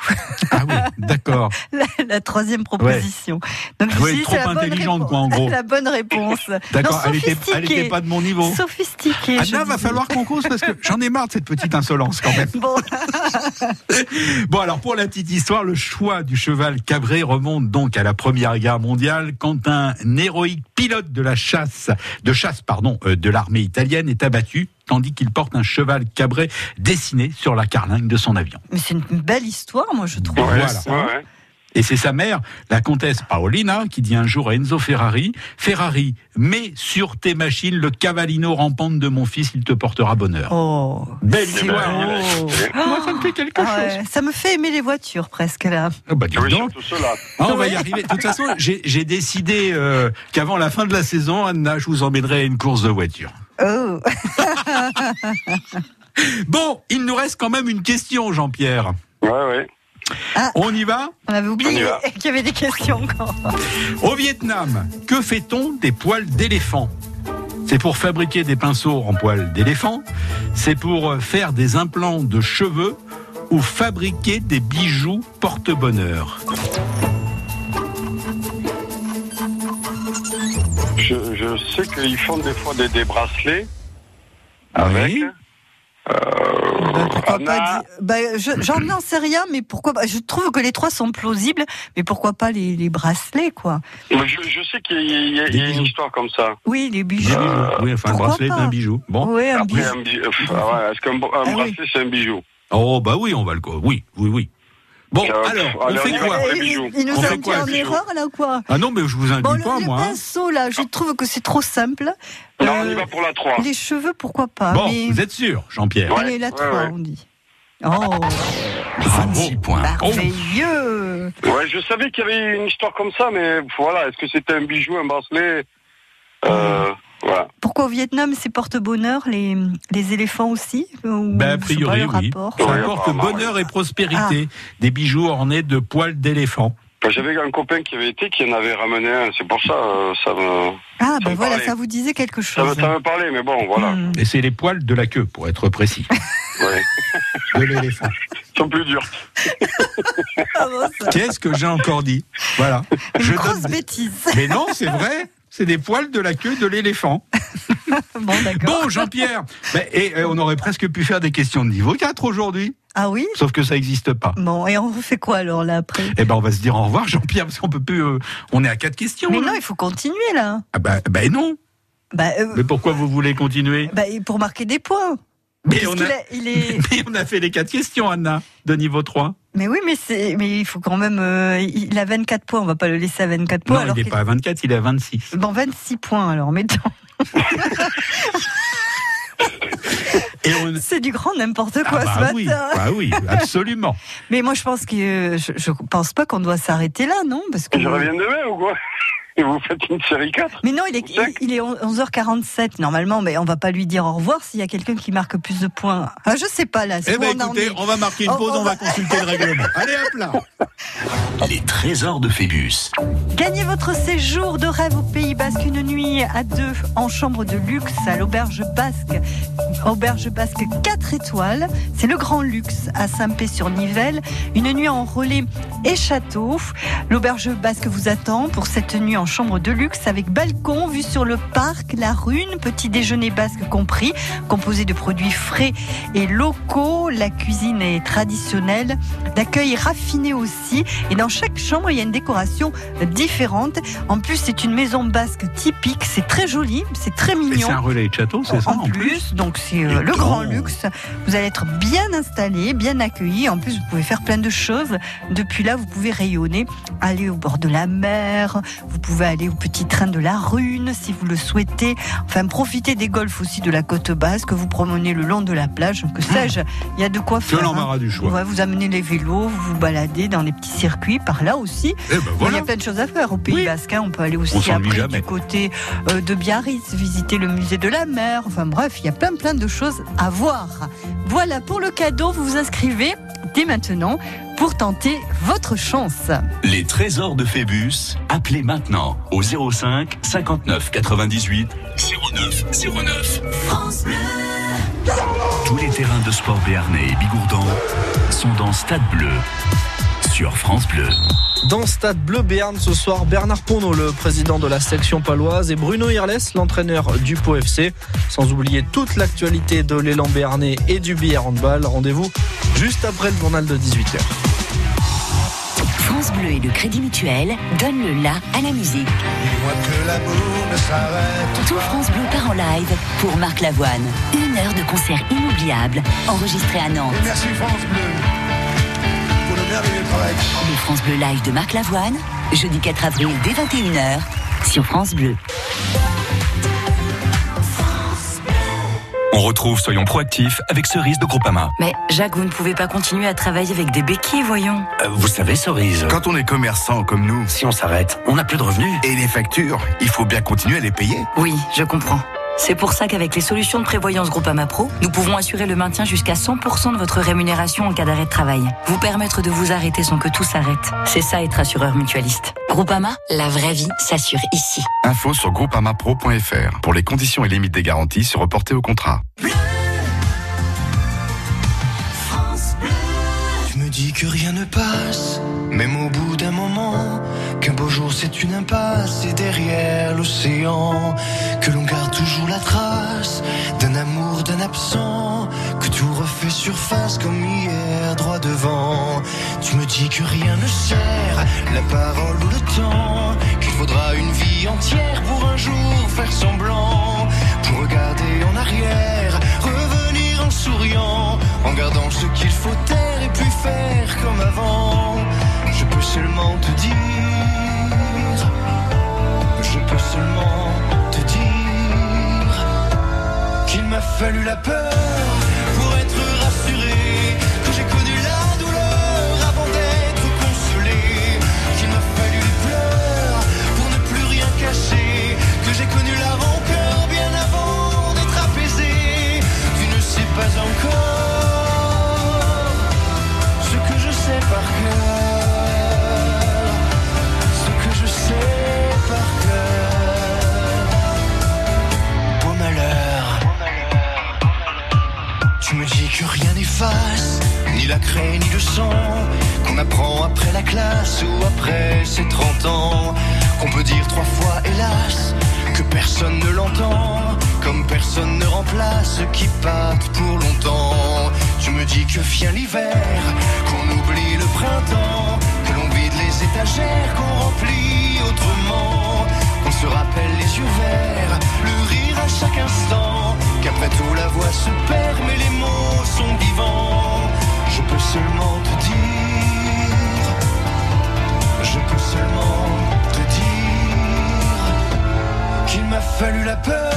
Ah oui, d'accord. La, la troisième proposition. Donc, je Ah ouais, dit, trop intelligente, réponse. quoi, en gros. La bonne réponse. D'accord, elle était, elle sophistiqué. était pas de mon niveau. Sophistiqué. je Anna, va disais. falloir qu'on cause parce que j'en ai marre de cette petite insolence quand même. Bon, Bon, alors pour la petite histoire, le choix du cheval cabré remonte donc à la Première Guerre mondiale quand un héroïque pilote de la chasse, de chasse pardon, euh, de l'armée italienne est abattu tandis qu'il porte un cheval cabré dessiné sur la carlingue de son avion. mais c'est une belle histoire, moi, je trouve. Voilà. ça. Ouais, ouais. Et c'est sa mère, la comtesse Paolina, qui dit un jour à Enzo Ferrari, Ferrari, mets sur tes machines le cavallino rampante de mon fils, il te portera bonheur. Oh. Belle histoire. Oh. Moi, ça me fait quelque Ah ouais, chose. Ça me fait aimer les voitures, presque, là. Ah bah, dis Oui, donc. surtout ceux-là. Ah, on va y arriver. De toute façon, j'ai j'ai décidé euh, qu'avant la fin de la saison, Anna, je vous emmènerai à une course de voiture. Oh. Bon, il nous reste quand même une question, Jean-Pierre. Ouais, ouais. On y va On avait On oublié y va. qu'il y avait des questions encore. Au Vietnam, que fait-on des poils d'éléphant C'est pour fabriquer des pinceaux en poils d'éléphant. C'est pour faire des implants de cheveux ou fabriquer des bijoux porte-bonheur? Je, je sais qu'ils font des fois des, des bracelets. Ah avec. Euh, Pourquoi pas Anna, di- bah, je- J'en n'en sais rien, mais pourquoi pas Je trouve que les trois sont plausibles, mais pourquoi pas les, les bracelets, quoi je, je sais qu'il y a, y y une histoire comme ça. Oui, les bijoux. Oui, enfin, le pourquoi bracelet est pas un bijou. Bon. Oui, un Après, bijou. un bijou- euh, ah ouais, est-ce qu'un un Ah oui. bracelet, c'est un bijou? Oh, bah oui, on va le. Oui, oui, oui. Bon, Euh, alors, on fait quoi Il- bijoux. Il nous On a fait mis quoi, en erreur, là, ou quoi Ah non, mais je vous induis Bon, le, pas, le moi. hein. pinceau, là, je trouve que c'est trop simple. Non, Euh, on y va pour la 3. Les cheveux, pourquoi pas Bon, mais... vous êtes sûr, Jean-Pierre Allez, la 3, ouais. on dit. Oh, 26 points. merveilleux Ouais, je savais qu'il y avait une histoire comme ça, mais voilà, est-ce que c'était un bijou, un bracelet? Euh, Voilà. Pourquoi au Vietnam, c'est porte-bonheur, les, les éléphants aussi Ou Ben, a pas priori, le oui. rapport Ça Oui, apporte bonheur et prospérité. Des bijoux ornés de poils d'éléphant. Enfin, J'avais un copain qui avait été, qui en avait ramené un, c'est pour ça, euh, ça me, Ah, ben me voilà, parlait. ça vous disait quelque ça me, chose. ça me parlait, mais bon, voilà. Hmm. Et c'est les poils de la queue, pour être précis, Ouais. de l'éléphant. Ils sont plus durs. Ah ça. Qu'est-ce que j'ai encore dit? Voilà. Une Je grosse donne- bêtise. Mais non, c'est vrai. C'est des poils de la queue de l'éléphant. Bon, d'accord. Bon, Jean-Pierre, et, euh, on aurait presque pu faire des questions de niveau 4 aujourd'hui, Ah oui? Sauf que ça n'existe pas. Bon, et on fait quoi alors là après? Eh ben, on va se dire au revoir, Jean-Pierre, parce qu'on peut plus. euh, on est à quatre questions. Mais là. non, il faut continuer là. Ah bah, bah non. Bah, euh, Mais pourquoi vous voulez continuer? bah, pour marquer des points. Mais on, a... a- il est... mais on a fait les quatre questions, Anna, de niveau 3. Mais oui, mais c'est, mais il faut quand même. euh, il a 24 points. On va pas le laisser à 24 points. Non, alors il n'est pas à 24, il est à 26. Bon, 26 points alors. Mettons. Et on... C'est du grand n'importe quoi ah ce bah oui, matin. bah oui, absolument. Mais moi, je pense que je, je pense pas qu'on doit s'arrêter là, non? Parce que Je reviens demain ou quoi? Et vous faites une série 4 Mais non, il est, il est 11h47 normalement, mais on va pas lui dire au revoir s'il y a quelqu'un qui marque plus de points. Ah, je sais pas là. c'est Eh ben écoutez, on va marquer une Oh, pause, on on va va- consulter le règlement. Allez hop là Les trésors de Phébus. Gagnez votre séjour de rêve au Pays Basque, une nuit à deux en chambre de luxe à l'auberge basque. Auberge basque 4 étoiles, c'est le grand luxe à Saint-Pé-sur-Nivelle. Une nuit en relais et château. L'auberge basque vous attend pour cette nuit en chambre de luxe avec balcon, vue sur le parc, la rune, petit déjeuner basque compris, composé de produits frais et locaux. La cuisine est traditionnelle, l'accueil est raffiné aussi. Et dans chaque chambre, il y a une décoration différente. En plus, c'est une maison basque typique. C'est très joli, c'est très mignon. c'est un relais de château, c'est ça En plus, donc c'est euh, le grand luxe. Vous allez être bien installé, bien accueilli. En plus, vous pouvez faire plein de choses. Depuis là, vous pouvez rayonner, aller au bord de la mer. Vous pouvez aller au petit train de la Rune si vous le souhaitez. Enfin, profitez des golfs aussi de la côte basque. Vous promenez le long de la plage. Que sais-je Il y a de quoi Que faire. hein. l'embarras du choix. Ouais, vous amenez les vélos, vous vous baladez dans les petits circuits par là aussi. Eh ben Il y voilà. a plein de choses à faire au Pays Oui. Basque. hein. On peut aller aussi après du côté euh, de Biarritz, visiter le musée de la mer. Enfin bref, il y a plein plein de choses à voir. Voilà pour le cadeau. Vous vous inscrivez dès maintenant pour tenter votre chance. Les trésors de Phébus. Appelez maintenant au 05 59 98 09 09. France Bleu. Tous les terrains de sport béarnais et bigourdans sont dans Stade Bleu sur France Bleu. Dans Stade Bleu Béarn ce soir, Bernard Ponneau, le président de la section paloise, et Bruno Irles, l'entraîneur du Pau FC. Sans oublier toute l'actualité de l'élan béarnais et du billard handball. Rendez-vous juste après le journal de 18h. France Bleu et le Crédit Mutuel donnent le la à la musique. Tout France Bleu part en live pour Marc Lavoine. Une heure de concert inoubliable enregistré à Nantes. Merci France Bleu travail. Le France Bleu Live de Marc Lavoine, jeudi 4 avril dès 21h sur France Bleu. On retrouve Soyons proactifs avec Cerise de Groupama. Mais Jacques, vous ne pouvez pas continuer à travailler avec des béquilles, voyons. Euh, Vous savez, Cerise, quand on est commerçant comme nous, Si on s'arrête, on n'a plus de revenus. et les factures, il faut bien continuer à les payer. Oui, je comprends. C'est pour ça qu'avec les solutions de prévoyance Groupama Pro, nous pouvons assurer le maintien jusqu'à 100% de votre rémunération en cas d'arrêt de travail. Vous permettre de vous arrêter sans que tout s'arrête. C'est ça être assureur mutualiste. Groupama, la vraie vie s'assure ici. Info sur groupamapro.fr. Pour les conditions et limites des garanties, se reporter au contrat. Tu me dis que rien ne passe, même au bout d'un moment, qu'un beau jour c'est une impasse et derrière l'océan, que l'on garde toujours la trace d'un amour, d'un absent, que tout refait surface comme hier, droit devant. Tu me dis que rien ne sert, la parole ou le temps, qu'il faudra une vie entière pour un jour faire semblant, pour regarder en arrière, revenir en souriant, en gardant ce qu'il faut taire et puis faire comme avant. Peux seulement te dire, je peux seulement te dire qu'il m'a fallu la peur pour être rassuré, que j'ai connu la douleur avant d'être consolé, qu'il m'a fallu les pleurs pour ne plus rien cacher, que j'ai connu que rien n'efface, ni la craie ni le sang, qu'on apprend après la classe ou après ses 30 ans, qu'on peut dire trois fois hélas, que personne ne l'entend, comme personne ne remplace qui pâte pour longtemps. Tu me dis que vient l'hiver, qu'on oublie le printemps, que l'on vide les étagères, qu'on remplit autrement, qu'on se rappelle les yeux verts, le rire à chaque instant, qu'après tout la voix se perd, mais les mots sont vivants. Je peux seulement te dire, je peux seulement te dire qu'il m'a fallu la peur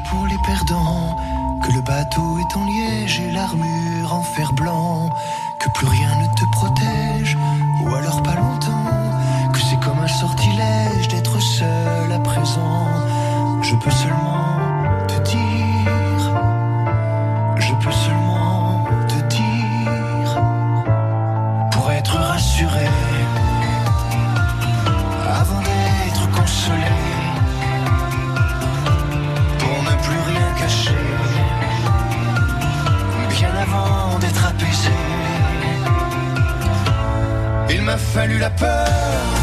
pour les perdants, que le bateau est en liège et l'armure en fer blanc, que plus rien ne te protège, ou alors pas longtemps, que c'est comme un sortilège d'être seul à présent. Je peux seulement fallu la peur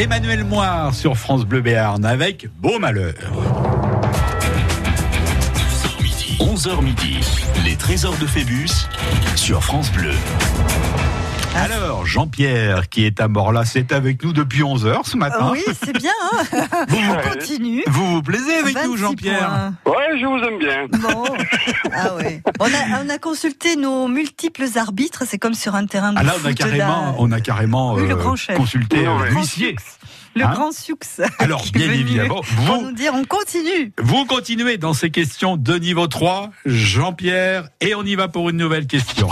Emmanuel Moire sur France Bleu Béarn avec Beau Malheur. 11h midi, les trésors de Phébus sur France Bleu. Alors, Jean-Pierre, qui est à Morlas, c'est avec nous depuis 11h ce matin. Ah oui, c'est bien. hein. On continue. Vous vous plaisez avec 26 nous, Jean-Pierre? points. Ouais, je vous aime bien. Bon. Ah ouais. On a, on a consulté nos multiples arbitres, c'est comme sur un terrain de Ah là, on a carrément, on a carrément Oui, le euh, consulté euh, l'huissier. Le Hein grand succès. Alors, qui est bien évidemment, Pour vous- nous dire, on continue. Vous continuez dans ces questions de niveau 3, Jean-Pierre, et on y va pour une nouvelle question.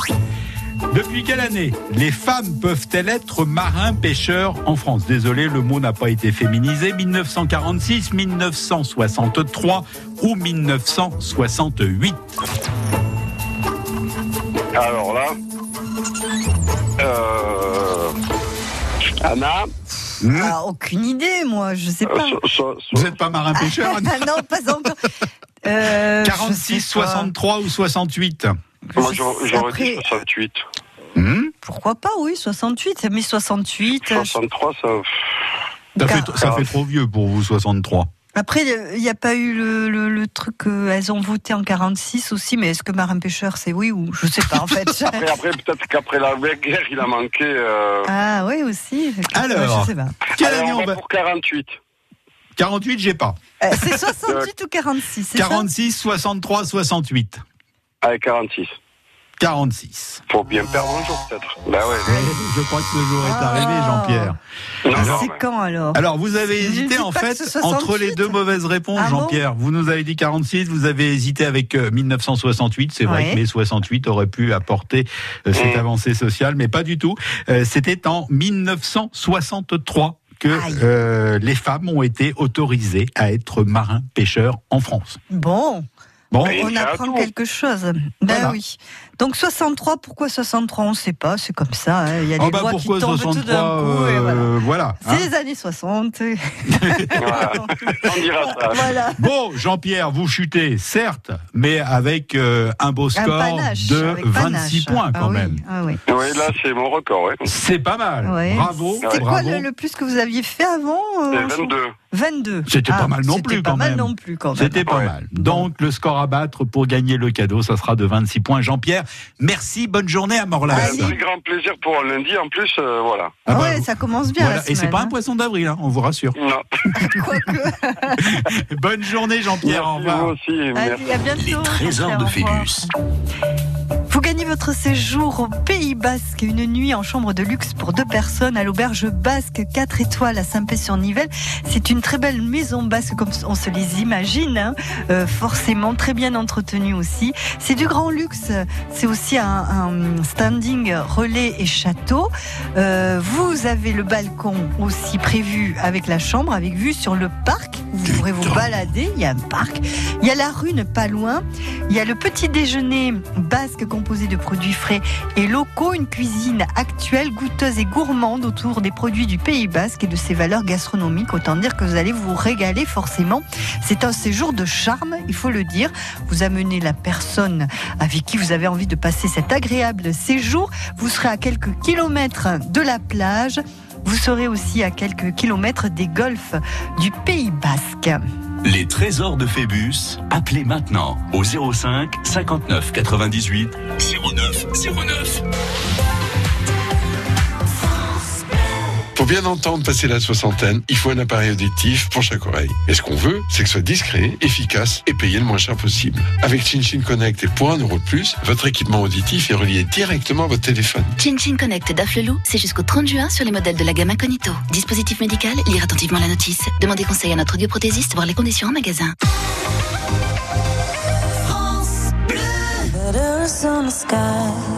Depuis quelle année les femmes peuvent-elles être marins-pêcheurs en France? Désolé, le mot n'a pas été féminisé. 1946, 1963 ou 1968 Alors là, euh, Anna, Ah, aucune idée, moi, je sais pas. Vous n'êtes pas marin-pêcheur Anna? Ah non, pas encore. Euh, je 46, sais pas. 63 ou 68 moi j'aurais dit 68. Pourquoi pas, oui, 68. Mais 68. euh, 63, ça. Ça fait, ça fait trop vieux pour vous, 63. Après, il n'y a pas eu le, le, le truc, euh, elles ont voté en 46 aussi, mais est-ce que Marin Pêcheur, c'est oui ou je sais pas en fait. Après, après peut-être qu'après la guerre, il a manqué. euh, ah oui aussi. Alors, je sais pas. quelle année on va pour 48. 48, j'ai pas. Euh, c'est 68 ou 46 c'est ça? 46, 63, 68. Allez, 46. 46. Faut bien perdre un jour, peut-être. Bah ouais. Je crois que ce jour est arrivé, Ah. Jean-Pierre. C'est quand alors Alors, vous avez hésité en fait entre 68. les deux mauvaises réponses, Ah Jean-Pierre. Vous nous avez dit 46, vous avez hésité avec euh, 1968. C'est vrai Ouais. que mai 68 aurait pu apporter euh, cette Mm. avancée sociale, mais pas du tout. Euh, C'était en 1963 que euh, les femmes ont été autorisées à être marins pêcheurs en France. Bon, Bon, on apprend tout. quelque chose. Ben Voilà. oui. Donc 63, pourquoi 63 On ne sait pas, c'est comme ça. hein. Il y a des oh bah lois pourquoi qui tombent tout 63 d'un coup. et voilà. euh, voilà. hein. C'est les années 60. Voilà. On dira ça. voilà. Bon, Jean-Pierre, vous chutez, certes, mais avec euh, un beau Un score panache, de avec 26 panache. points Ah quand oui, même. ah oui. Oui, là, c'est mon record, ouais. C'est pas mal. Ouais. Bravo, C'est quoi bravo. le, le plus que vous aviez fait avant euh, C'est 22. 22. C'était Ah, pas mal non c'était plus pas quand mal même. non plus quand même. C'était pas Ouais. mal. Donc le score à battre pour gagner le cadeau, ça sera de 26 points. Jean-Pierre, merci, bonne journée à Morlas. Un grand plaisir pour un lundi, en plus, euh, voilà. Ah bah, ouais, ça commence bien. voilà. la Et c'est pas un hein. poisson d'avril, hein, on vous rassure. Non. Bonne journée Jean-Pierre, au revoir. aussi. Merci. Allez, à bientôt. Les trésors de. Phébus. Vous gagnez votre séjour au Pays Basque, une nuit en chambre de luxe pour deux personnes à l'auberge basque 4 étoiles à Saint-Pé-sur-Nivelle. C'est une très belle maison basque comme on se les imagine, hein. Euh, forcément très bien entretenue aussi. C'est du grand luxe, c'est aussi un, un standing relais et château. Euh, vous avez le balcon aussi prévu avec la chambre, avec vue sur le parc. Vous pourrez vous balader, il y a un parc. Il y a la rue pas loin. Il y a le petit déjeuner basque composé de produits frais et locaux, une cuisine actuelle, goûteuse et gourmande autour des produits du Pays basque et de ses valeurs gastronomiques. Autant dire que vous allez vous régaler forcément. C'est un séjour de charme, il faut le dire. Vous amenez la personne avec qui vous avez envie de passer cet agréable séjour. Vous serez à quelques kilomètres de la plage. Vous serez aussi à quelques kilomètres des golfs du Pays basque. Les trésors de Phébus, appelez maintenant au 05 59 98 09 09. Bien entendre passer la soixantaine, il faut un appareil auditif pour chaque oreille. Et ce qu'on veut, c'est que ce soit discret, efficace et payé le moins cher possible. Avec ChinChin Connect et pour un euro de plus, votre équipement auditif est relié directement à votre téléphone. ChinChin Connect d'Afflelou, c'est jusqu'au 30 juin sur les modèles de la gamme Incognito. Dispositif médical, lire attentivement la notice. Demandez conseil à notre audioprothésiste, voir les conditions en magasin. Letters on